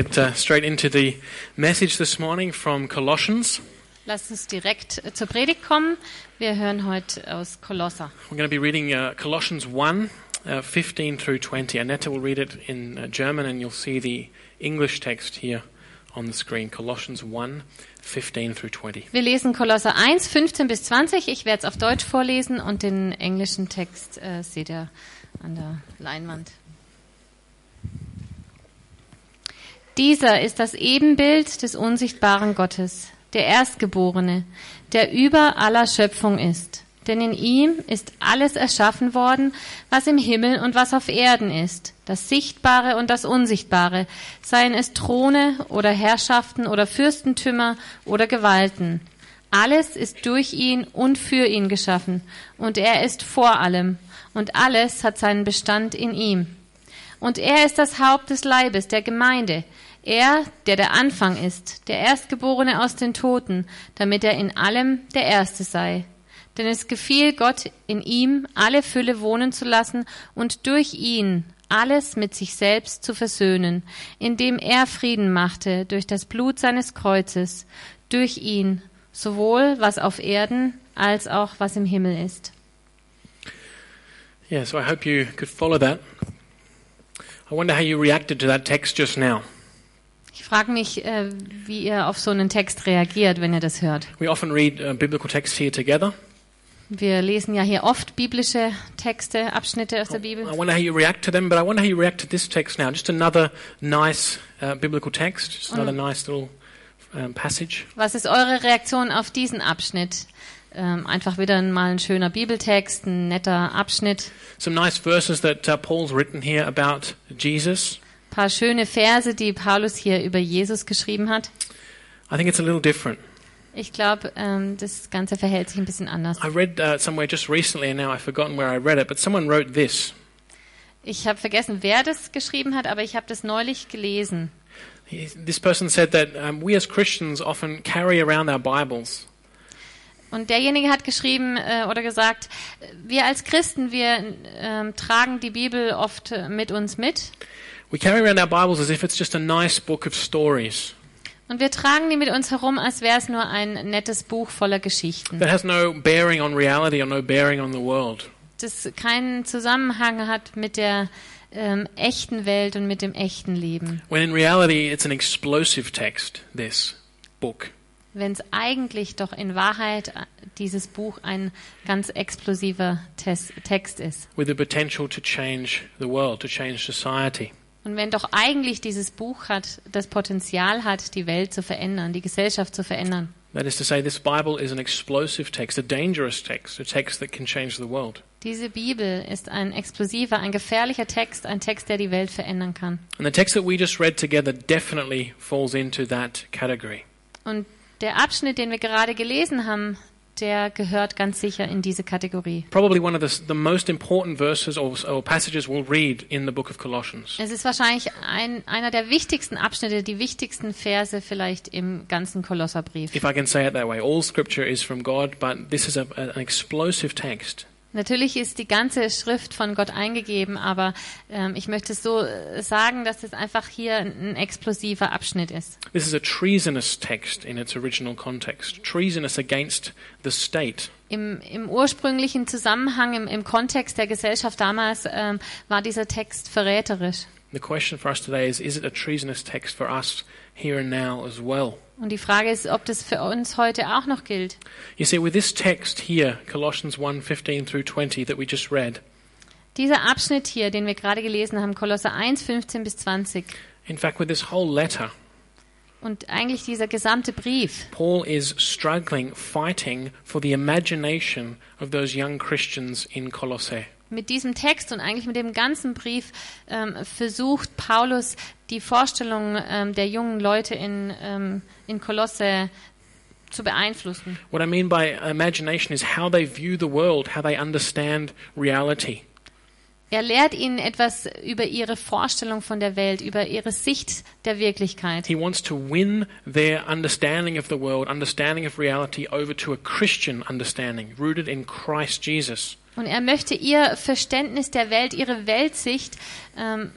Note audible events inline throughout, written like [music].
Get uh, straight into the message this morning from Colossians. Lasst uns direkt äh, zur Predigt kommen. Wir hören heute aus Kolosser. We're going to be reading uh, Colossians 1, uh, 15 through 20. Annette will read it in uh, German and you'll see the English text here on the screen. Colossians 1, 15 through 20. Wir lesen Kolosser 1, 15 bis 20. Ich werde es auf Deutsch vorlesen und den englischen Text äh, seht ihr an der Leinwand. Dieser ist das Ebenbild des unsichtbaren Gottes, der Erstgeborene, der über aller Schöpfung ist. Denn in ihm ist alles erschaffen worden, was im Himmel und was auf Erden ist, das Sichtbare und das Unsichtbare, seien es Throne oder Herrschaften oder Fürstentümer oder Gewalten. Alles ist durch ihn und für ihn geschaffen, und er ist vor allem, und alles hat seinen Bestand in ihm. Und er ist das Haupt des Leibes, der Gemeinde, er, der der Anfang ist, der Erstgeborene aus den Toten, damit er in allem der Erste sei. Denn es gefiel Gott in ihm, alle Fülle wohnen zu lassen und durch ihn alles mit sich selbst zu versöhnen, indem er Frieden machte durch das Blut seines Kreuzes, durch ihn, sowohl was auf Erden als auch was im Himmel ist. Yeah, so I hope you could follow that. I wonder how you reacted to that text just now. Ich frage mich, äh, wie ihr auf so einen Text reagiert, wenn ihr das hört. We often read uh, biblical texts here together. Wir lesen ja hier oft biblische Texte, Abschnitte aus der Bibel. I wonder how you react to them, but I wonder how you react to this text now. Just another nice uh, biblical text, just another nice little um, passage. Was ist eure Reaktion auf diesen Abschnitt? Ähm, einfach wieder mal ein schöner Bibeltext, ein netter Abschnitt. Some nice verses that uh, Paul's written here about Jesus. Paar schöne Verse, die Paulus hier über Jesus geschrieben hat. I think it's a little different. Ich glaube, ähm, das Ganze verhält sich ein bisschen anders. I read uh, somewhere just recently, and now I've forgotten where I read it, but someone wrote this. Ich habe vergessen, wer das geschrieben hat, aber ich habe das neulich gelesen. This person said that um, we as Christians often carry around our Bibles. Und derjenige hat geschrieben äh, oder gesagt, wir als Christen, wir ähm, tragen die Bibel oft äh, mit uns mit. We carry around our Bibles as if it's just a nice book of stories Und wir tragen die mit uns herum, als wäre es nur ein nettes Buch voller Geschichten, that has no bearing on reality or no bearing on the world. das keinen Zusammenhang hat mit der ähm, echten Welt und mit dem echten Leben. When in reality, it's an explosive text, this book. Wenn es eigentlich doch in Wahrheit äh, dieses Buch ein ganz explosiver Text ist. with the potential to change the world, to change society. Und wenn doch eigentlich dieses Buch hat, das Potenzial hat, die Welt zu verändern, die Gesellschaft zu verändern. That is to say, this Bible is an explosive text, a dangerous text, a text that can change the world. Diese Bibel ist ein explosiver, ein gefährlicher Text, ein Text, der die Welt verändern kann. And the text that we just read together definitely falls into that category. Und der Abschnitt, den wir gerade gelesen haben, der gehört ganz sicher in diese Kategorie. Probably one of the, the most important verses or, or passages we'll read in the book of Colossians. Es ist wahrscheinlich ein, einer der wichtigsten Abschnitte, die wichtigsten Verse vielleicht im ganzen Kolosserbrief. If I can say it that way, all scripture is from God, but this is a, an explosive text. Natürlich ist die ganze Schrift von Gott eingegeben, aber ähm, ich möchte es so äh, sagen, dass es einfach hier ein explosiver Abschnitt ist. This is a treasonous text in its original context. Treasonous against the state. Im, im ursprünglichen Zusammenhang, im, im Kontext der Gesellschaft damals, ähm, war dieser Text verräterisch. The question for us today is is it a treasonous text for us here and now as well? Und die Frage ist, ob das für uns heute auch noch gilt. You see, with this text here, Colossians 1 15 through 20, that we just read, Dieser Abschnitt hier, den wir gerade gelesen haben, Kolosser 1, 15 bis 20, in fact, with this whole letter, und eigentlich dieser gesamte Brief, Paul is struggling, fighting for the imagination of those young Christians in Colossae. Mit diesem Text und eigentlich mit dem ganzen Brief ähm, versucht Paulus die Vorstellung ähm, der jungen Leute in, ähm, in Kolosse zu beeinflussen. What I mean by imagination is how they view the world, how they understand reality. Er lehrt ihnen etwas über ihre Vorstellung von der Welt, über ihre Sicht der Wirklichkeit. He wants to win their understanding of the world, understanding of reality, over to a Christian understanding, rooted in Christ Jesus. Und er möchte ihr Verständnis der Welt, ihre Weltsicht ähm,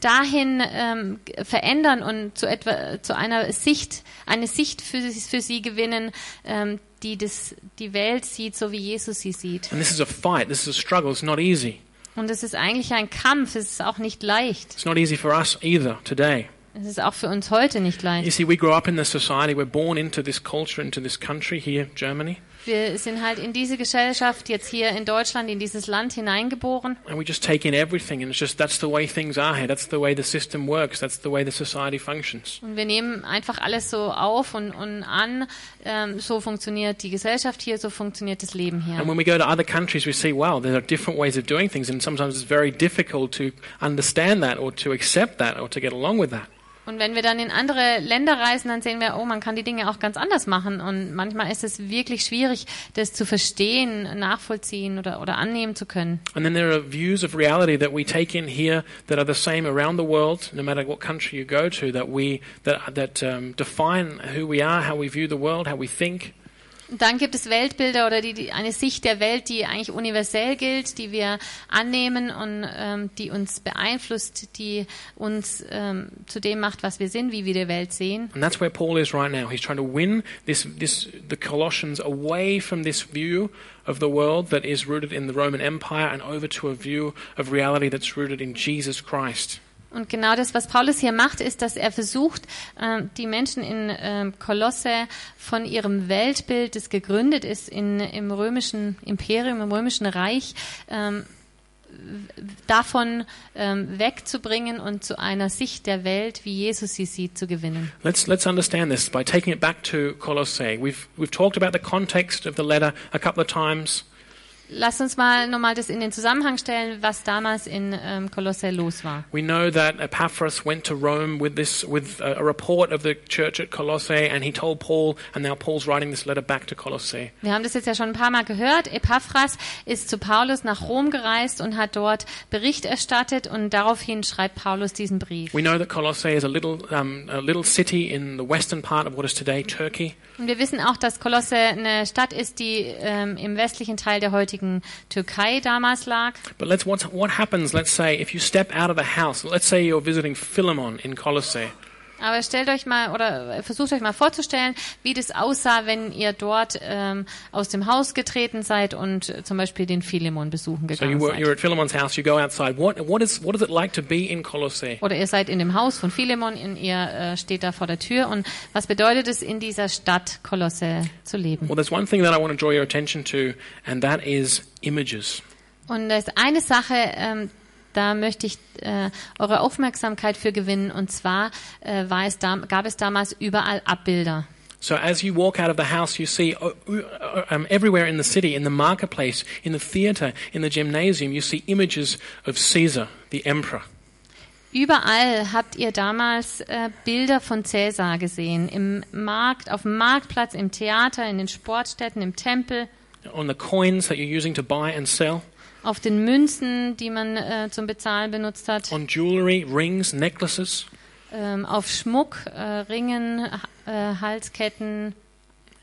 dahin ähm, verändern und zu etwa zu einer Sicht, eine Sicht für, für sie gewinnen, ähm, die das, die Welt sieht, so wie Jesus sie sieht. And this is a fight, this is a struggle, it's not easy. Und es ist eigentlich ein Kampf, es ist auch nicht leicht. It's not easy for us either today. Es ist auch für uns heute nicht You leicht. see, we grow up in this society, we're born into this culture, into this country here, Germany, Wir sind halt in diese Gesellschaft jetzt hier in Deutschland, in dieses Land hineingeboren. and we just take in everything, and it's just that's the way things are here, that's the way the system works, that's the way the society functions. Und wir nehmen einfach alles so auf und, und an. Ähm, so funktioniert die Gesellschaft hier, so funktioniert das Leben And hier. when we go to other countries, we see, wow, there are different ways of doing things, and sometimes it's very difficult to understand that or to accept that or to get along with that. Und wenn wir dann in andere Länder reisen, dann sehen wir, oh, man kann die Dinge auch ganz anders machen. Und manchmal ist es wirklich schwierig, das zu verstehen, nachvollziehen oder, oder annehmen zu können. And then there are views of reality that we take in here that are the same around the world, no matter what country you go to, that we that that um, define who we are, how we view the world, how we think. Und dann gibt es Weltbilder oder die, die, eine Sicht der Welt, die eigentlich universell gilt, die wir annehmen und ähm, die uns beeinflusst, die uns ähm, zu dem macht, was wir sind, wie wir die Welt sehen. And that's where Paul is right now. He's trying to win this this the Colossians away from this view of the world that is rooted in the Roman Empire and over to a view of reality that's rooted in Jesus Christ. Und genau das, was Paulus hier macht, ist, dass er versucht, ähm, die Menschen in ähm, Kolosse von ihrem Weltbild, das gegründet ist in, im römischen Imperium, im römischen Reich, ähm, davon ähm, wegzubringen und zu einer Sicht der Welt, wie Jesus sie sieht, zu gewinnen. Let's let's understand this by taking it back to Colossae. We've we've talked about the context of the letter a couple of times. Lass uns mal nochmal das in den Zusammenhang stellen, was damals in ähm, Kolosse los war. We know that Epaphras went to Rome with this with a, report of the church at Colossae, and he told Paul, and now Paul's writing this letter back to Colossae. Wir haben das jetzt ja schon ein paar Mal gehört. Epaphras ist zu Paulus nach Rom gereist und hat dort Bericht erstattet und daraufhin schreibt Paulus diesen Brief. We know that Colossae is a little um, a little city in the western part of what is today Turkey. Und wir wissen auch, dass Kolosse eine Stadt ist, die ähm, im westlichen Teil der heutigen Türkei damals lag. But let's what what happens? Let's say if you step out of the house. Let's say you're visiting Philemon in Colossae. Aber stellt euch mal oder versucht euch mal vorzustellen, wie das aussah, wenn ihr dort ähm, aus dem Haus getreten seid und äh, zum Beispiel den Philemon besuchen So you gegangen you're seid. at Philemon's house. You go outside. What what is what is it like to be in Colossae? Oder ihr seid in dem Haus von Philemon und ihr äh, steht da vor der Tür. Und was bedeutet es, in dieser Stadt Kolosse zu leben? Well, there's one thing that I want to draw your attention to, and that is images. Und da ist eine Sache, ähm, da möchte ich äh, eure Aufmerksamkeit für gewinnen. Und zwar äh, war es da, gab es damals überall Abbilder. So as you walk out of the house, you see uh, uh, um, everywhere in the city, in the marketplace, in the theater, in the gymnasium, you see images of Caesar, the emperor. Überall habt ihr damals äh, Bilder von Cäsar gesehen. Im Markt, auf dem Marktplatz, im Theater, in den Sportstätten, im Tempel, On the coins that you're using to buy and sell, auf den Münzen, die man äh, zum Bezahlen benutzt hat, on jewelry, rings, necklaces, ähm, auf Schmuck, äh, Ringen, äh, Halsketten.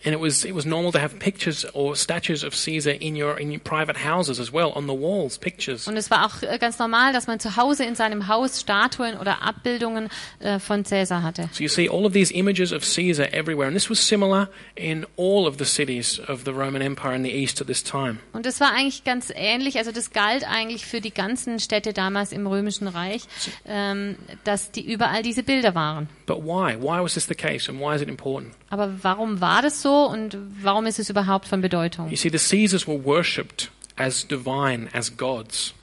And it was it was normal to have pictures or statues of Caesar in your in your private houses as well on the walls, pictures. Und es war auch äh, ganz normal, dass man zu Hause in seinem Haus Statuen oder Abbildungen äh, von Cäsar hatte. So you see all of these images of Caesar everywhere, and this was similar in all of the cities of the Roman Empire in the east at this time. Und das war eigentlich ganz ähnlich, also das galt eigentlich für die ganzen Städte damals im Römischen Reich, ähm, dass die überall diese Bilder waren. But why? Why was this the case, and why is it important? Aber warum war das so und warum ist es überhaupt von Bedeutung? You see, the Caesars were worshipped as divine, as gods.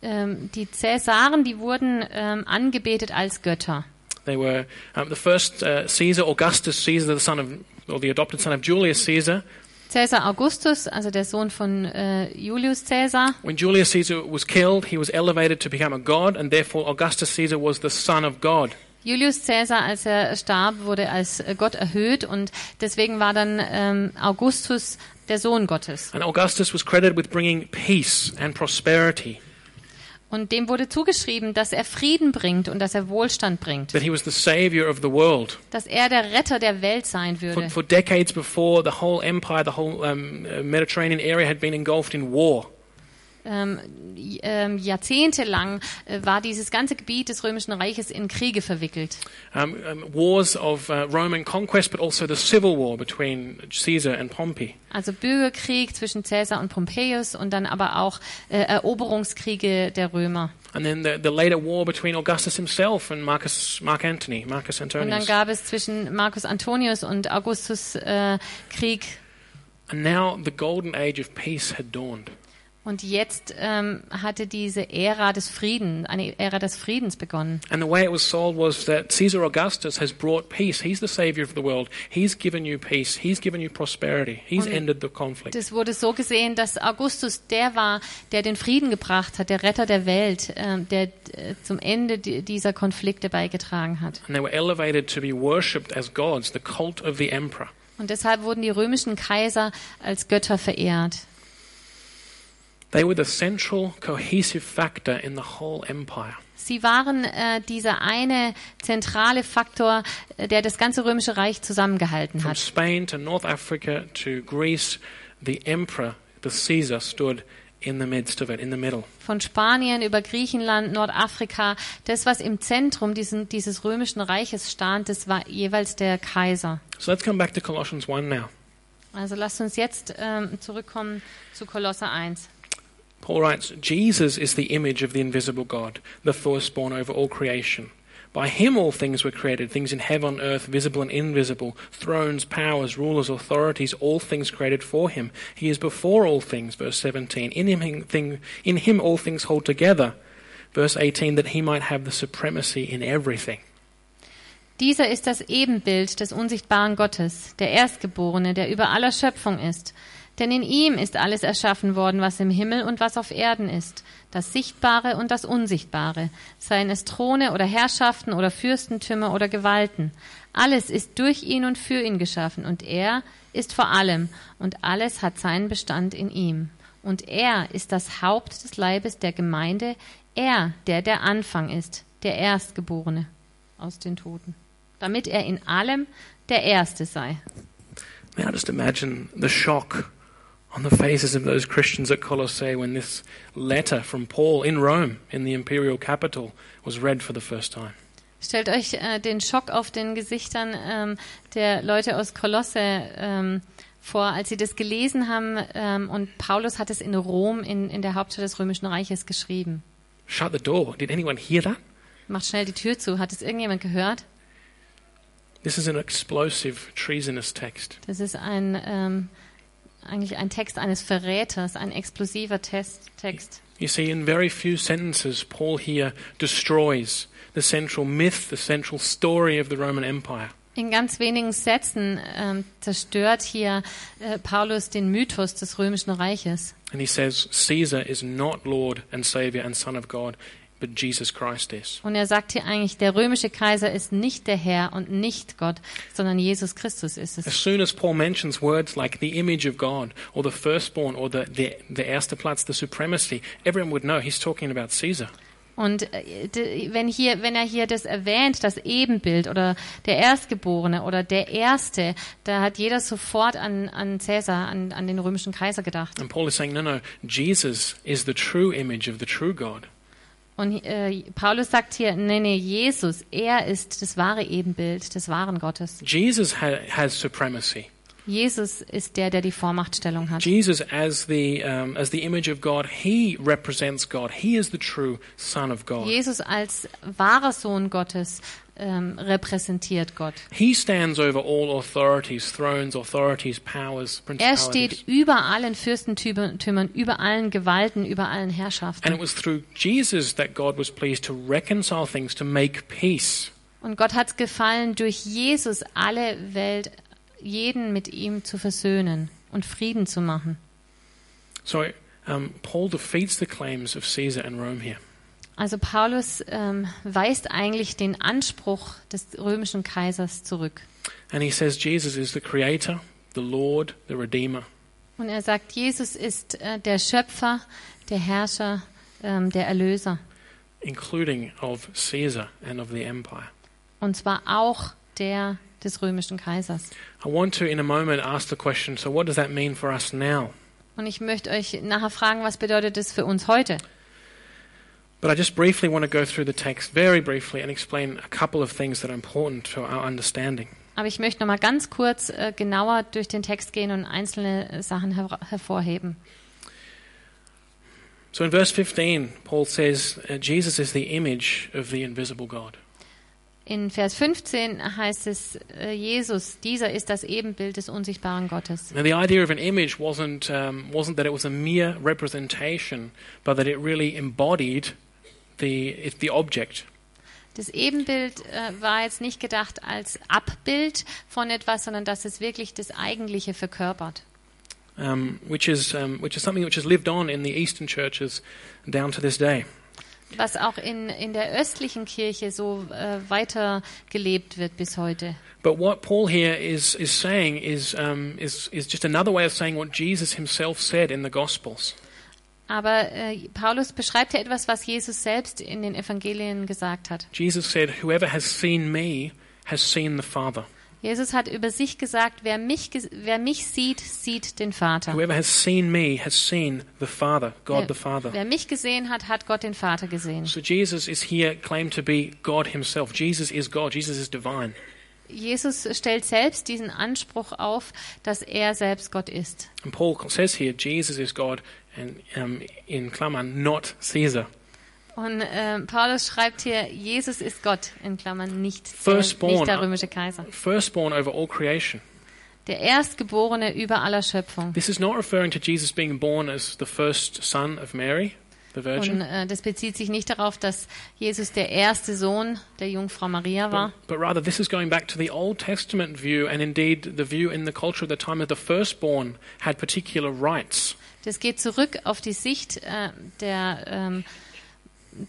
Ähm, die Cäsaren, die wurden ähm, angebetet als Götter. They were um, the first uh, Caesar, Augustus Caesar, the son of or the adopted son of Julius Caesar. Cäsar Augustus, also der Sohn von äh, Julius Cäsar, When Julius Caesar was killed, he was elevated to become a god, and therefore Augustus Caesar was the son of God. Julius Cäsar, als er starb, wurde als Gott erhöht und deswegen war dann ähm, Augustus der Sohn Gottes. And Augustus was credited with bringing peace and prosperity. Und dem wurde zugeschrieben, dass er Frieden bringt und dass er Wohlstand bringt, That he was the savior of the world. dass er der Retter der Welt sein For, würde. for decades before, the whole empire, the whole um, uh, Mediterranean area had been engulfed in war. Ähm, ähm, jahrzehntelang äh, war dieses ganze Gebiet des Römischen Reiches in Kriege verwickelt. Um, um, wars of uh, Roman conquest, but also the civil war between Caesar and Pompey. Also Bürgerkrieg zwischen Caesar und Pompeius und dann aber auch äh, Eroberungskriege der Römer. And then the, the later war between Augustus himself and Marcus, Mark Antony, Marcus Und dann Antonius. gab es zwischen Marcus Antonius und Augustus äh, Krieg. And now the golden age of peace had dawned. Und jetzt ähm, hatte diese Ära des Friedens, eine Ära des Friedens begonnen. And the way it was sold was that Caesar Augustus has brought peace. He's the savior of the world. He's given you peace. He's given you prosperity. He's Und ended the conflict. Das wurde so gesehen, dass Augustus der war, der den Frieden gebracht hat, der Retter der Welt, ähm, der äh, zum Ende di- dieser Konflikte beigetragen hat. And they were elevated to be worshipped as gods, the cult of the emperor. Und deshalb wurden die römischen Kaiser als Götter verehrt. They were the central cohesive factor in the whole empire. Sie waren äh, dieser eine zentrale Faktor, äh, der das ganze römische Reich zusammengehalten From hat. Spain to North Africa to Greece, the emperor, the Caesar, stood in the midst of it, in the middle. Von Spanien über Griechenland, Nordafrika, das, was im Zentrum diesen, dieses römischen Reiches stand, das war jeweils der Kaiser. So let's come back to Colossians 1 now. Also lasst uns jetzt ähm, zurückkommen zu Kolosser 1. Paul writes, Jesus is the image of the invisible God, the firstborn over all creation. By him all things were created, things in heaven, earth, visible and invisible, thrones, powers, rulers, authorities, all things created for him. He is before all things, verse 17. In him, thing, in him all things hold together, verse 18, that he might have the supremacy in everything. Dieser ist das Ebenbild des unsichtbaren Gottes, der Erstgeborene, der über aller Schöpfung ist. Denn in ihm ist alles erschaffen worden, was im Himmel und was auf Erden ist, das Sichtbare und das Unsichtbare, seien es Throne oder Herrschaften oder Fürstentümer oder Gewalten. Alles ist durch ihn und für ihn geschaffen, und er ist vor allem, und alles hat seinen Bestand in ihm. Und er ist das Haupt des Leibes der Gemeinde, er, der der Anfang ist, der Erstgeborene aus den Toten, damit er in allem der Erste sei. Now just imagine the shock on the faces of those Christians at Colossae when this letter from Paul in Rome, in the imperial capital, was read for the first time. Stellt euch äh, den Schock auf den Gesichtern ähm, der Leute aus Kolosse ähm, vor, als sie das gelesen haben. Ähm, und Paulus hat es in Rom, in, in der Hauptstadt des Römischen Reiches, geschrieben. Shut the door. Did anyone hear that? Macht schnell die Tür zu. Hat es irgendjemand gehört? This is an explosive, treasonous text. Das ist ein ähm, eigentlich ein Text eines Verräters, ein explosiver Test, Text. You see, in very few sentences, Paul here destroys the central myth, the central story of the Roman Empire. In ganz wenigen Sätzen ähm, zerstört hier äh, Paulus den Mythos des Römischen Reiches. And he says, Caesar is not Lord and Savior and Son of God, but Jesus Christ is. Und er sagt hier eigentlich, der römische Kaiser ist nicht der Herr und nicht Gott, sondern Jesus Christus ist es. As soon as Paul mentions words like the image of God, or the firstborn, or the, the, the erster Platz, the supremacy, everyone would know he's talking about Caesar. Und äh, wenn hier, wenn er hier das erwähnt, das Ebenbild oder der Erstgeborene oder der Erste, da hat jeder sofort an, an Cäsar, an, an den römischen Kaiser gedacht. And Paul is saying, no, no, Jesus is the true image of the true God. Und äh, Paulus sagt hier, nee, nee, Jesus, er ist das wahre Ebenbild des wahren Gottes. Jesus ha- has supremacy. Jesus ist der, der die Vormachtstellung hat. Jesus, as the, um, as the image of God, he represents God. He is the true Son of God. Jesus als wahrer Sohn Gottes ähm, repräsentiert Gott. He stands over all authorities, thrones, authorities, powers, Er steht über allen Fürstentümern, über allen Gewalten, über allen And it Herrschaften. was through Jesus that God was pleased to reconcile things, to make peace. Und Gott hat es gefallen, durch Jesus alle Welt, jeden mit ihm zu versöhnen und Frieden zu machen. So um, Paul defeats the claims of Caesar and Rome here. Also Paulus ähm, weist eigentlich den Anspruch des römischen Kaisers zurück. And he says Jesus is the creator, the Lord, the Redeemer. Und er sagt, Jesus ist äh, der Schöpfer, der Herrscher, ähm, der Erlöser. including of Caesar and of the empire. Und zwar auch der des römischen Kaisers. I want to, in a moment, ask the question so, what does that mean for us now? Und ich möchte euch nachher fragen, was bedeutet das für uns heute? But I just briefly want to go through the text, very briefly, and explain a couple of things that are important to our understanding. Aber ich möchte noch mal ganz kurz äh, genauer durch den Text gehen und einzelne Sachen her hervorheben. So in verse 15, Paul says uh, Jesus is the image of the invisible God. In Vers 15 heißt es, äh, Jesus, dieser ist das Ebenbild des unsichtbaren Gottes. Now, the idea of an image wasn't, um, wasn't that it was a mere representation, but that it really embodied the, the object. Das Ebenbild äh, war jetzt nicht gedacht als Abbild von etwas, sondern dass es wirklich das Eigentliche verkörpert. Um, which, is, um, which is something which has lived on in the Eastern churches down to this day. Was auch in, in der östlichen Kirche so äh, weitergelebt wird bis heute. But what Paul here is, is saying is, um, is, is just another way of saying what Jesus himself said in the Gospels. Aber äh, Paulus beschreibt ja etwas, was Jesus selbst in den Evangelien gesagt hat. Jesus said, Whoever has seen me has seen the Father. Jesus hat über sich gesagt, wer mich, wer mich sieht, sieht den Vater. Whoever has seen me has seen the Father, God the Wer, Father. wer mich gesehen hat, hat Gott den Vater gesehen. So Jesus is here claimed to be God himself. Jesus is God. Jesus is divine. Jesus stellt selbst diesen Anspruch auf, dass er selbst Gott ist. And Paul says here, Jesus is God, and um, in Klammern, not Caesar. Und äh, Paulus schreibt hier, Jesus ist Gott, in Klammern, nicht Firstborn. nicht der römische Kaiser. Firstborn over all creation. Der Erstgeborene über aller Schöpfung. This is not referring to Jesus being born as the first son of Mary, the Und Virgin, äh, das bezieht sich nicht darauf, dass Jesus der erste Sohn der Jungfrau Maria war, but, but rather this is going back to the Old Testament view, and indeed the view in the culture of the time that the firstborn had particular rights. Das geht zurück auf die Sicht äh, der, ähm,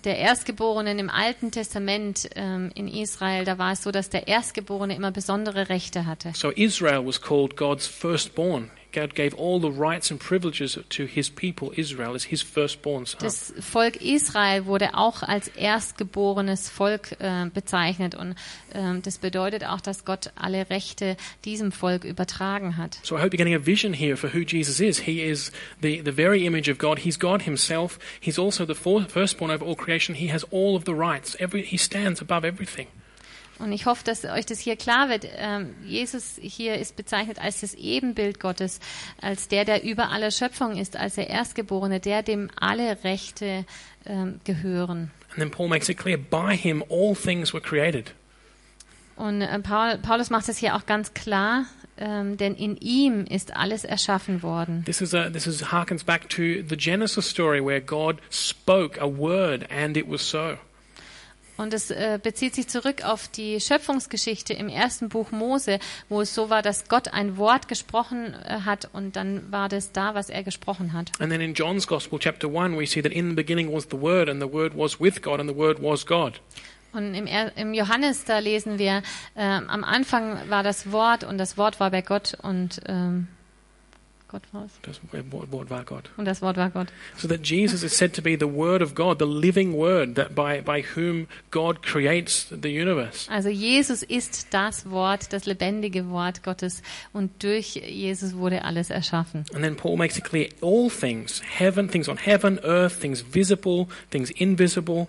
der Erstgeborenen im Alten Testament ähm, in Israel. Da war es so, dass der Erstgeborene immer besondere Rechte hatte. So Israel was called God's firstborn. God gave all the rights and privileges to his people, Israel, as his firstborn son. Das Volk Israel wurde auch als erstgeborenes Volk äh, bezeichnet und ähm, das bedeutet auch, dass Gott alle Rechte diesem Volk übertragen hat. So I hope you're getting a vision here for who Jesus is. He is the, the very image of God. He's God himself. He's also the firstborn over all creation. He has all of the rights. Every, he stands above everything. Und ich hoffe, dass euch das hier klar wird. Ähm, Jesus hier ist bezeichnet als das Ebenbild Gottes, als der, der über aller Schöpfung ist, als der Erstgeborene, der dem alle Rechte ähm, gehören. And then Paul makes it clear by him all things were created. Und äh, Paul, Paulus macht es hier auch ganz klar, ähm, denn in ihm ist alles erschaffen worden. This is a, this is harkens back to the Genesis story where God spoke a word and it was so. Und es äh, bezieht sich zurück auf die Schöpfungsgeschichte im ersten Buch Mose, wo es so war, dass Gott ein Wort gesprochen äh, hat und dann war das da, was er gesprochen hat. And then in John's Gospel, chapter 1, we see that in the beginning was the Word, and the Word was with God, and the Word was God. Und im, im Johannes, da lesen wir, ähm, am Anfang war das Wort und das Wort war bei Gott und ähm, Gott es. Das Wort Wort war Gott. Und das Wort war Gott. So that Jesus is said to be the Word of God, the living Word, that by, by whom God creates the universe. Also Jesus ist das Wort, das lebendige Wort Gottes und durch Jesus wurde alles erschaffen. And then Paul makes it clear all things, heaven, things on heaven, earth, things visible, things invisible,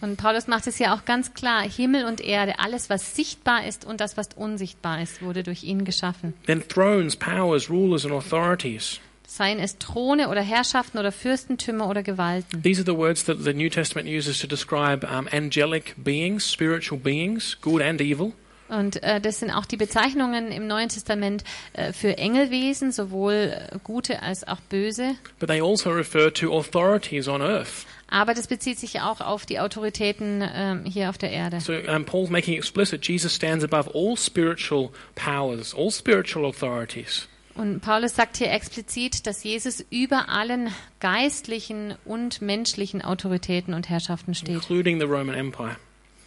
Und Paulus macht es ja auch ganz klar, Himmel und Erde, alles was sichtbar ist und das was unsichtbar ist, wurde durch ihn geschaffen. then thrones, powers, rulers, and authorities. Seien es Throne oder Herrschaften oder Fürstentümer oder Gewalten. These are the words that the New Testament uses to describe um, angelic beings, spiritual beings, good and evil. Und äh, das sind auch die Bezeichnungen im Neuen Testament äh, für Engelwesen, sowohl äh, gute als auch böse. But they also refer to authorities on earth. Aber das bezieht sich auch auf die Autoritäten ähm, hier auf der Erde. So um, Paul's making explicit Jesus stands above all spiritual powers, all spiritual authorities. Und Paulus sagt hier explizit, dass Jesus über allen geistlichen und menschlichen Autoritäten und Herrschaften steht. including the Roman Empire.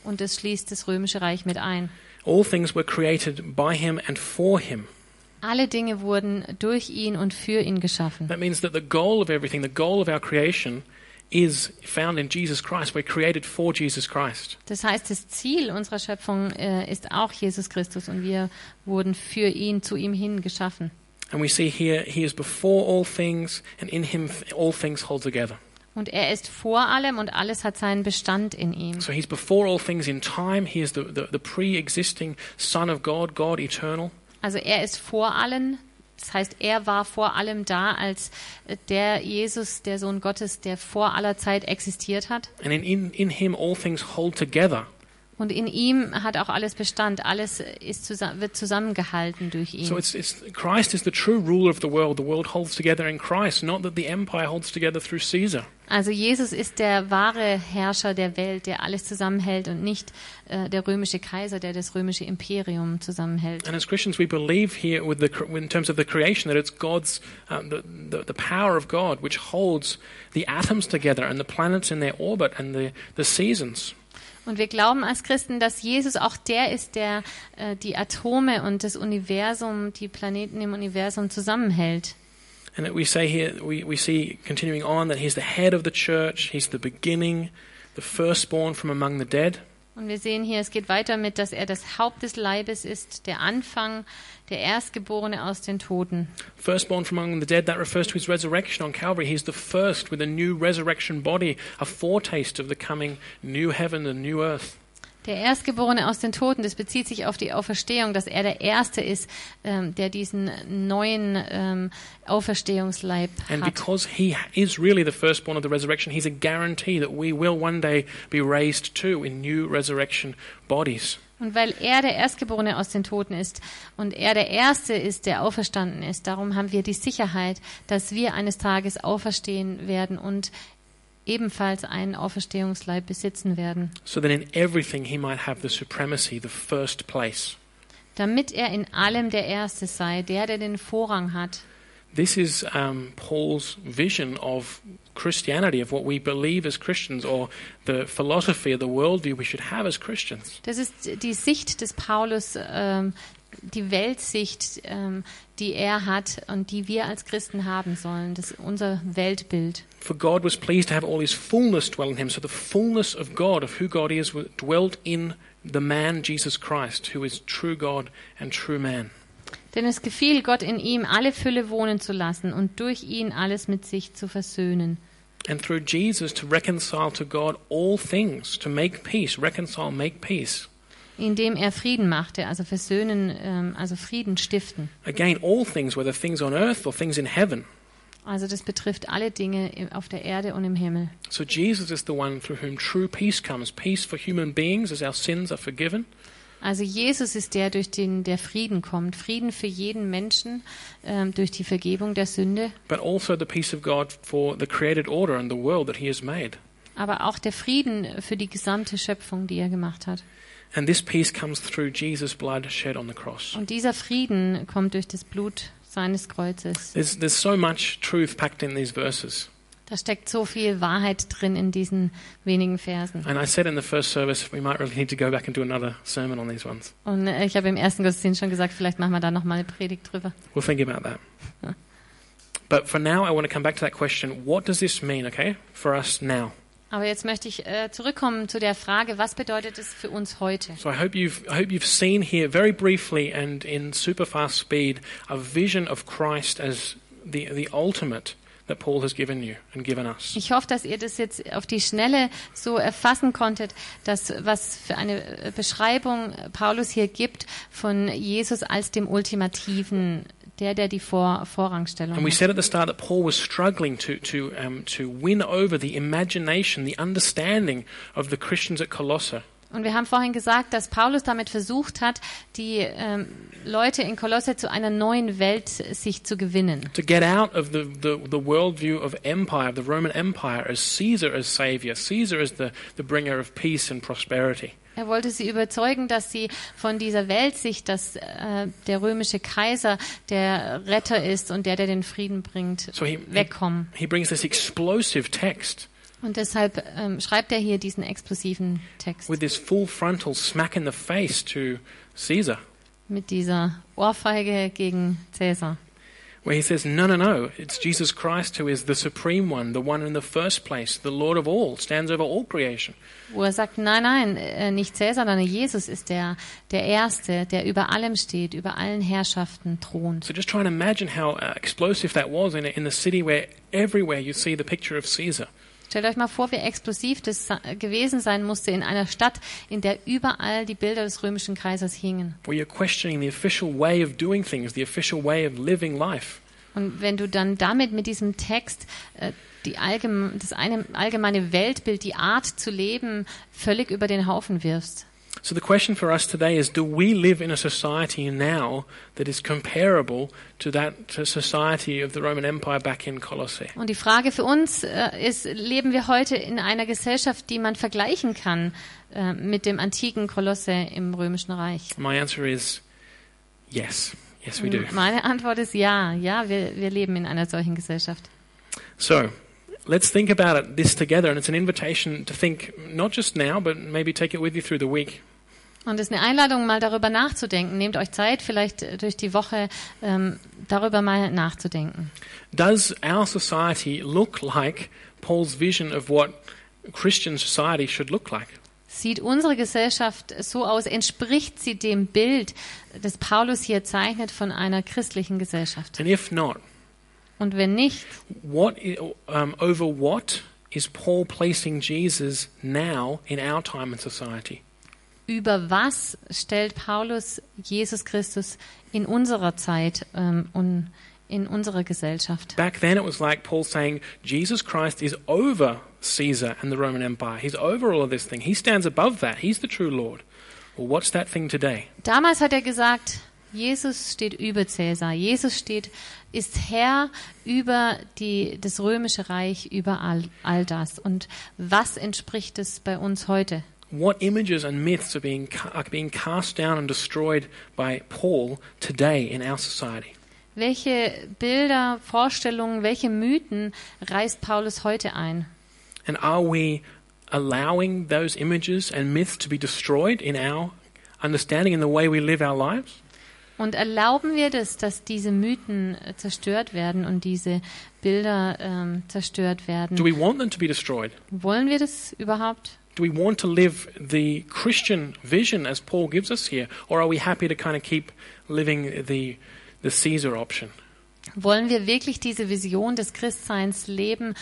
Und das schließt das römische Reich mit ein. All things were created by him and for him. Alle Dinge wurden durch ihn und für ihn geschaffen. That means that the goal of everything, the goal of our creation, is found in Jesus Christ. We're created for Jesus Christ. Das heißt, das Ziel unserer Schöpfung äh, ist auch Jesus Christus und wir wurden für ihn, zu ihm hin geschaffen. And we see here he is before all things, and in him all things hold together. Und er ist vor allem und alles hat seinen Bestand in ihm. So he's before all things in time. He is the, the, the pre existing Son of God, God eternal. Also er ist vor allen, das heißt, er war vor allem da als äh, der Jesus, der Sohn Gottes, der vor aller Zeit existiert hat. And in, in, him all things hold together. Und in ihm hat auch alles Bestand, alles ist zusa wird zusammengehalten durch ihn. So it's, it's Christ is the true ruler of the world. The world holds together in Christ, not that the empire holds together through Caesar. Also Jesus ist der wahre Herrscher der Welt, der alles zusammenhält und nicht äh, der römische Kaiser, der das römische Imperium zusammenhält. And as Christians, we believe here, with the, in terms of the creation, that it's God's, um, the, the, the power of God which holds the atoms together and the planets in their orbit and the, the seasons. Und wir glauben als Christen, dass Jesus auch der ist, der äh, die Atome und das Universum, die Planeten im Universum zusammenhält. And that we say here, we, we see continuing on that he's the head of the church, he's the beginning, the firstborn from among the dead. Und wir sehen hier, es geht weiter mit, dass er das Haupt des Leibes ist, der Anfang, der Erstgeborene aus den Toten. Firstborn from among the dead, that refers to his resurrection on Calvary. He's the first with a new resurrection body, a foretaste of the coming new heaven and new earth. Der Erstgeborene aus den Toten, das bezieht sich auf die Auferstehung, dass er der Erste ist, ähm, der diesen neuen ähm, Auferstehungsleib And hat. because he is really the firstborn of the resurrection, he's a guarantee that we will one day be raised too in new resurrection bodies. Und weil er der Erstgeborene aus den Toten ist und er der Erste ist, der auferstanden ist, darum haben wir die Sicherheit, dass wir eines Tages auferstehen werden und ebenfalls einen Auferstehungsleib besitzen werden, So that in everything he might have the supremacy, the first place. damit er in allem der Erste sei, der, der den Vorrang hat. This is um, Paul's vision of Christianity, of what we believe as Christians, or the philosophy the worldview we should have as Christians. Das ist die Sicht des Paulus, ähm, die Weltsicht, ähm, die er hat und die wir als Christen haben sollen. Das ist unser Weltbild. For God was pleased to have all his fullness dwell in him. So the fullness of God, of who God is, dwelt in the man Jesus Christ, who is true God and true man. Denn es gefiel Gott in ihm, alle Fülle wohnen zu lassen und durch ihn alles mit sich zu versöhnen. And through Jesus to reconcile to God all things, to make peace, reconcile, make peace. Indem er Frieden machte, also versöhnen, ähm, also Frieden stiften. Again, all things, whether things on earth or things in heaven. Also das betrifft alle Dinge auf der Erde und im Himmel. So Jesus is the one through whom true peace comes peace for human beings as our sins are forgiven, Also Jesus ist der, durch den der Frieden kommt. Frieden für jeden Menschen ähm, durch die Vergebung der Sünde. but also the peace of God for the created order and the world that he has made. aber auch der Frieden für die gesamte Schöpfung, die er gemacht hat. And this peace comes through Jesus' blood shed on the cross. Und dieser Frieden kommt durch das Blut seines Kreuzes. There's, there's so much truth packed in these verses. Da steckt so viel Wahrheit drin in diesen wenigen Versen. And I said in the first service, we might really need to go back and do another sermon on these ones. Und ich habe im ersten Gottesdienst schon gesagt, vielleicht machen wir da nochmal eine Predigt drüber. We'll think about that. But for now, I want to come back to that question what does this mean, okay, for us now? Aber jetzt möchte ich äh, zurückkommen zu der Frage, was bedeutet es für uns heute? So I hope you've, I hope you've seen here very briefly and in super fast speed a vision of Christ as the, the ultimate that Paul has given you and given us. Ich hoffe, dass ihr das jetzt auf die Schnelle so erfassen konntet, dass was für eine äh, Beschreibung Paulus hier gibt von Jesus als dem Ultimativen, der, der die Vor Vorrangstellung And we hat. said at the start that Paul was struggling to, to, um, to win over the imagination, the understanding of the Christians at Colossae. Und wir haben vorhin gesagt, dass Paulus damit versucht hat, die ähm, Leute in Kolosse zu einer neuen Welt sich zu gewinnen. To get out of the, the, the worldview of empire, the Roman Empire, as Caesar as savior, Caesar as the, the bringer of peace and prosperity. Er wollte sie überzeugen, dass sie von dieser Weltsicht, dass äh, der römische Kaiser der Retter ist und der, der den Frieden bringt, So he, wegkommen. he brings this explosive text Und deshalb ähm, schreibt er hier diesen explosiven Text with this full frontal smack in the face to Caesar. mit dieser Ohrfeige gegen Cäsar. Where he says, No, no, no, it's Jesus Christ who is the supreme one, the one in the first place, the Lord of all, stands over all creation. Wo er sagt, nein, nein, äh, nicht Cäsar, sondern Jesus ist der, der Erste, der über allem steht, über allen Herrschaften thront. So just try and imagine how uh, explosive that was in, a, in the city where everywhere you see the picture of Caesar. Stellt euch mal vor, wie explosiv das gewesen sein musste in einer Stadt, in der überall die Bilder des römischen Kaisers hingen. Und wenn du dann damit mit diesem Text äh, die allgeme das eine, allgemeine Weltbild, die Art zu leben, völlig über den Haufen wirfst. So the question for us today is do we live in a society now that is comparable to that society of the Roman Empire back in Colossae? Und die Frage für uns äh, ist, leben wir heute in einer Gesellschaft, die man vergleichen kann äh, mit dem antiken Kolosse im Römischen Reich? My answer is yes. Yes, we do. Meine Antwort ist ja, ja, wir, wir leben in einer solchen Gesellschaft. So, let's think about it this together and it's an invitation to think not just now but maybe take it with you through the week. Und es ist eine Einladung, mal darüber nachzudenken. Nehmt euch Zeit, vielleicht äh, durch die Woche ähm, darüber mal nachzudenken. Does our society look like Paul's vision of what Christian society should look like? Sieht unsere Gesellschaft so aus? Entspricht sie dem Bild, das Paulus hier zeichnet von einer christlichen Gesellschaft? And if not, Und wenn nicht, what um, over what is Paul placing Jesus now in our time and society? Über was stellt Paulus Jesus Christus in unserer Zeit ähm, und in unserer Gesellschaft? Back then, it was like Paul saying Jesus Christ is over Caesar and the Roman Empire. He's over all of this thing. He stands above that. He's the true Lord. Well, what's that thing today? Damals hat er gesagt, Jesus steht über Cäsar. Jesus steht, ist Herr über die, das römische Reich, über all, all das. Und was entspricht es bei uns heute? What images and myths are being, are being cast down and destroyed by Paul today in our society? Welche Bilder, Vorstellungen, welche Mythen reißt Paulus heute ein? And are we allowing those images and myths to be destroyed in our understanding in the way we live our lives? Und erlauben wir das, dass diese Mythen äh, zerstört werden und diese Bilder ähm, zerstört Do werden? we want them to be destroyed? Wollen wir das überhaupt? Do we want to live the Christian vision as Paul gives us here? Or are we happy to kind of keep living the, the Caesar option? Wollen wir wirklich diese Vision des Christseins leben,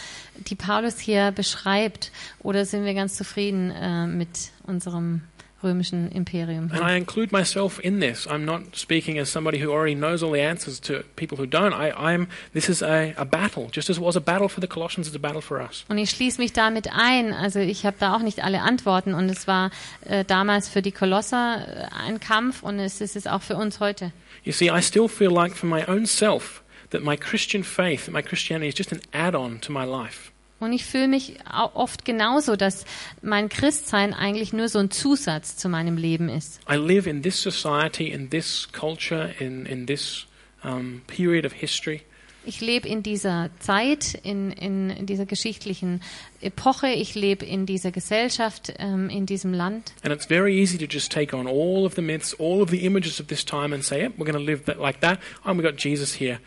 die Paulus hier beschreibt? Oder sind wir ganz zufrieden äh, mit unserem römischen Imperium? And I include myself in this. I'm not speaking as somebody who already knows all the answers to people who don't. I, I'm, this is a, a battle. Just as it was a battle for the Colossians, it's a battle for us. Und ich schließe mich damit ein. Also ich habe da auch nicht alle Antworten. Und es war äh, damals für die Kolosser äh, ein Kampf und es ist es auch für uns heute. You see, I still feel like for my own self that my Christian faith, that my Christianity is just an add on to my life. Und ich fühle mich oft genauso, dass mein Christsein eigentlich nur so ein Zusatz zu meinem Leben ist. I live in this society, in this culture, in, in this um, period of history. Ich lebe in dieser Zeit, in, in, dieser geschichtlichen Epoche. Ich lebe in dieser Gesellschaft, ähm, in diesem Land. And it's very easy to just take on all of the myths, all of the images of this time and say, yep, we're going to live that, like that. Oh, and we've got Jesus here,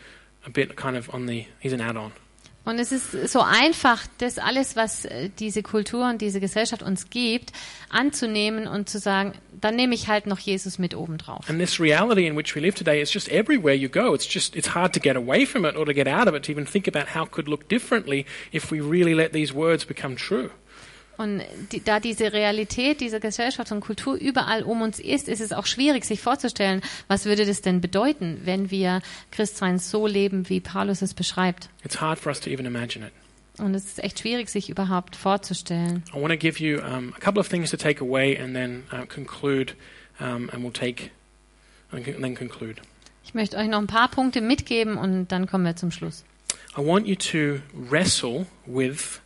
a bit kind of on the, he's an add on. Und es ist so einfach, das alles, was äh, diese Kultur und diese Gesellschaft uns gibt, anzunehmen und zu sagen, dann nehme ich halt noch Jesus mit oben drauf. And this reality in which we live today is just everywhere you go. It's just, it's hard to get away from it or to get out of it, to even think about how it could look differently if we really let these words become true. Und die, da diese Realität dieser Gesellschaft und Kultur überall um uns ist, ist es auch schwierig, sich vorzustellen, was würde das denn bedeuten, wenn wir Christsein so leben, wie Paulus es beschreibt. It's hard for us to even imagine it. Und es ist echt schwierig, sich überhaupt vorzustellen. I want to give you um, a couple of things to take away and then uh, conclude, um, and we'll take, and then conclude. Ich möchte euch noch ein paar Punkte mitgeben und dann kommen wir zum Schluss. I want you to wrestle with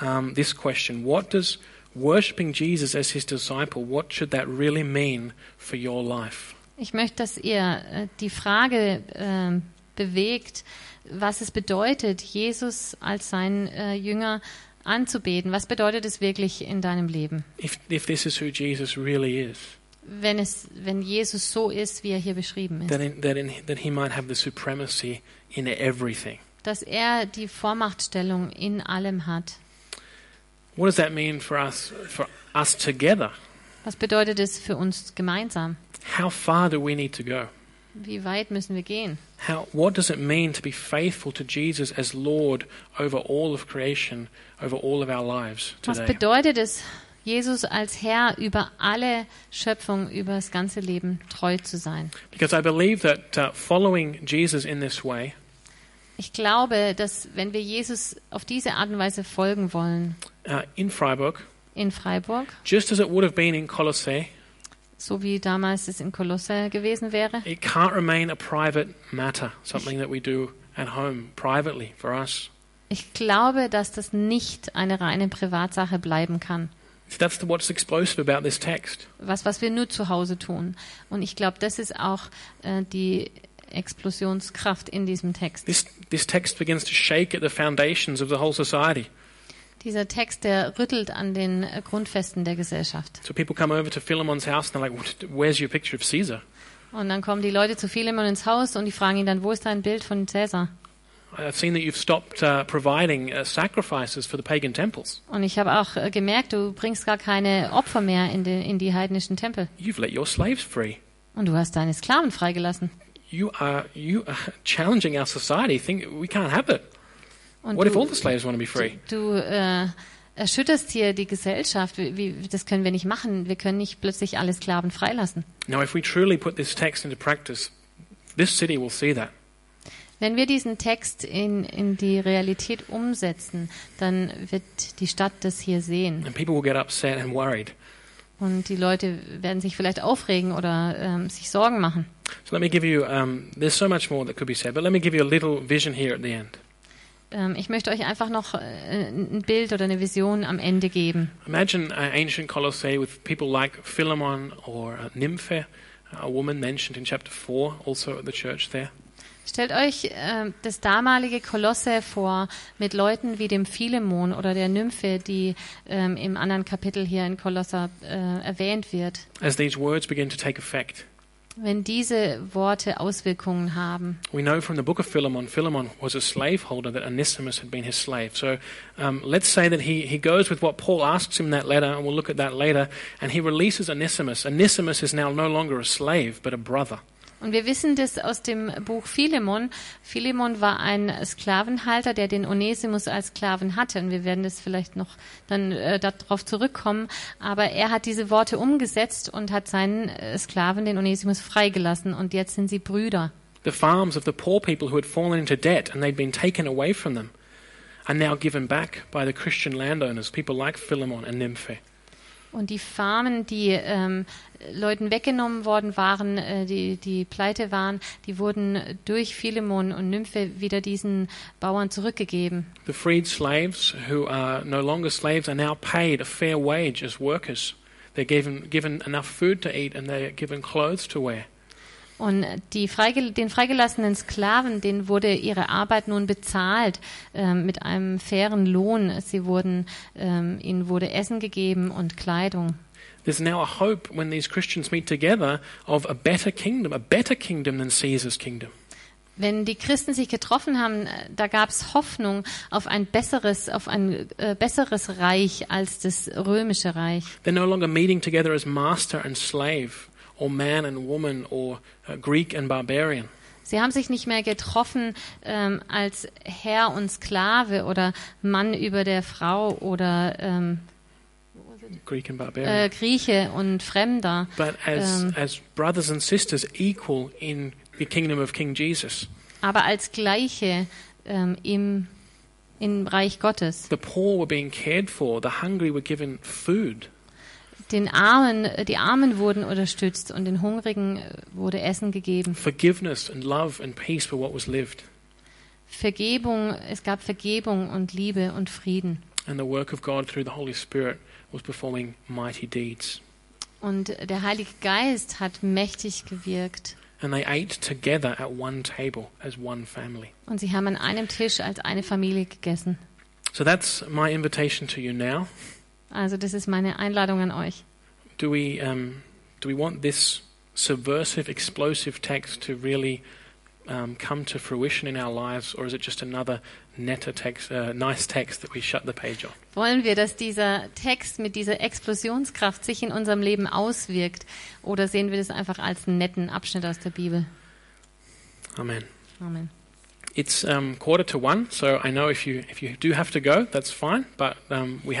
um, this question: What does worshiping Jesus as His disciple? What should that really mean for your life? Ich möchte, dass ihr äh, die Frage ähm, bewegt, was es bedeutet, Jesus als sein äh, Jünger anzubeten. Was bedeutet es wirklich in deinem Leben? If if this is who Jesus really is, wenn es, wenn Jesus so ist, wie er hier beschrieben ist. that, in, that, in, he might have the supremacy in everything. Dass er die Vormachtstellung in allem hat. What does that mean for us, for us together? Was bedeutet es für uns gemeinsam? How far do we need to go? Wie weit müssen wir gehen? How, what does it mean to be faithful to Jesus as Lord over all of creation, over all of our lives Was today? bedeutet es, Jesus als Herr über alle Schöpfung, über das ganze Leben treu zu sein? Because I believe that uh, following Jesus in this way Ich glaube, dass wenn wir Jesus auf diese Art und Weise folgen wollen, uh, in Freiburg, in Freiburg, just as it would have been in Colossae, so wie damals es in Kolosse gewesen wäre, it can't remain a private matter, something that we do at home privately for us. ich glaube, dass das nicht eine reine Privatsache bleiben kann. That's what's explosive about this text. Was, was wir nur zu Hause tun. Und ich glaube, das ist auch äh, die Explosionskraft in diesem Text. This, this text begins to shake at the foundations of the whole society. Dieser Text, der rüttelt an den äh, Grundfesten der Gesellschaft. So people come over to Philemon's house and they're like, "What- where's your picture of Caesar? Und dann kommen die Leute zu Philemon ins Haus und die fragen ihn dann, wo ist dein Bild von Cäsar? I've seen that you've stopped uh, providing uh, sacrifices for the pagan temples. Und ich habe auch äh, gemerkt, du bringst gar keine Opfer mehr in, die- in die heidnischen Tempel. You've let your slaves free. Und du hast deine Sklaven freigelassen. You are you are [laughs] challenging our society. Think we can't have it. Und What if all du, the slaves want to be free? du äh, erschütterst hier die Gesellschaft. Wie, wie, das können wir nicht machen. Wir können nicht plötzlich alle Sklaven freilassen. Now, if we truly put this text into practice, this city will see that. Wenn wir diesen Text in, in die Realität umsetzen, dann wird die Stadt das hier sehen. And people will get upset and worried. Und die Leute werden sich vielleicht aufregen oder ähm, sich Sorgen machen. So let me give you, um, there's so much more that could be said, but let me give you a little vision here at the end. Ähm, ich möchte euch einfach noch äh, ein Bild oder eine Vision am Ende geben. Imagine uh, ancient Colossae with people like Philemon or uh, Nymphe, a woman mentioned in chapter 4, also at the church there. Stellt euch äh, das damalige Kolosse vor mit Leuten wie dem Philemon oder der Nymphe, die ähm, im anderen Kapitel hier in Kolosser äh, erwähnt wird. As these words begin to take effect, Wenn diese Worte Auswirkungen haben. we know from the book of Philemon, Philemon was a slaveholder, that Onesimus had been his slave. So um, let's say that he, he goes with what Paul asks him in that letter, and we'll look at that later, and he releases Onesimus. Onesimus is now no longer a slave, but a brother. Und wir wissen das aus dem Buch Philemon. Philemon war ein Sklavenhalter, der den Onesimus als Sklaven hatte. Und wir werden das vielleicht noch dann äh, darauf zurückkommen. Aber er hat diese Worte umgesetzt und hat seinen äh, Sklaven, den Onesimus, freigelassen. Und jetzt sind sie Brüder. The farms of the poor people who had fallen into debt and they'd been taken away from them are now given back by the Christian landowners, people like Philemon and Nymphe. Und die Farmen, die ähm, Leuten weggenommen worden waren, äh, die, die pleite waren, die wurden durch Philemon und Nymphe wieder diesen Bauern zurückgegeben. The freed slaves who are no longer slaves are now paid a fair wage as workers. They're given, given enough food to eat and they're given clothes to wear. Und die freigel den freigelassenen Sklaven, denen wurde ihre Arbeit nun bezahlt ähm, mit einem fairen Lohn. Sie wurden, ähm, ihnen wurde Essen gegeben und Kleidung. There's now a hope when these Christians meet together of a better kingdom, a better kingdom than Caesar's kingdom. Wenn die Christen sich getroffen haben, äh, da gab es Hoffnung auf ein besseres, auf ein äh, besseres Reich als das römische Reich. They're no longer meeting together as master and slave, or man and woman, or uh, Greek and barbarian. Sie haben sich nicht mehr getroffen ähm, als Herr und Sklave oder Mann über der Frau oder ähm, äh, Grieche und Fremder. but as, um, as brothers and sisters equal in the kingdom of King Jesus. aber als Gleiche ähm, im, im Reich Gottes. The poor were being cared for, the hungry were given food. Den Armen, äh, die Armen wurden unterstützt und den Hungrigen äh, wurde Essen gegeben. Forgiveness and love and peace for what was lived. Vergebung, es gab Vergebung und Liebe und Frieden. And the work of God through the Holy Spirit was performing mighty deeds. Und der Heilige Geist hat mächtig gewirkt. And they ate together at one table as one family. Und sie haben an einem Tisch als eine Familie gegessen. So that's my invitation to you now. Also das ist meine Einladung an euch. Do we, um, Do we want this subversive, explosive text to really um, come to fruition in our lives, or is it just another netter text, uh, nice text that we shut the page on? Wollen wir, dass dieser Text mit dieser Explosionskraft sich in unserem Leben auswirkt? Oder sehen wir das einfach als einen netten Abschnitt aus der Bibel? Amen. Amen. It's um, quarter to one, so I know if you if you do have to go, that's fine. But um, we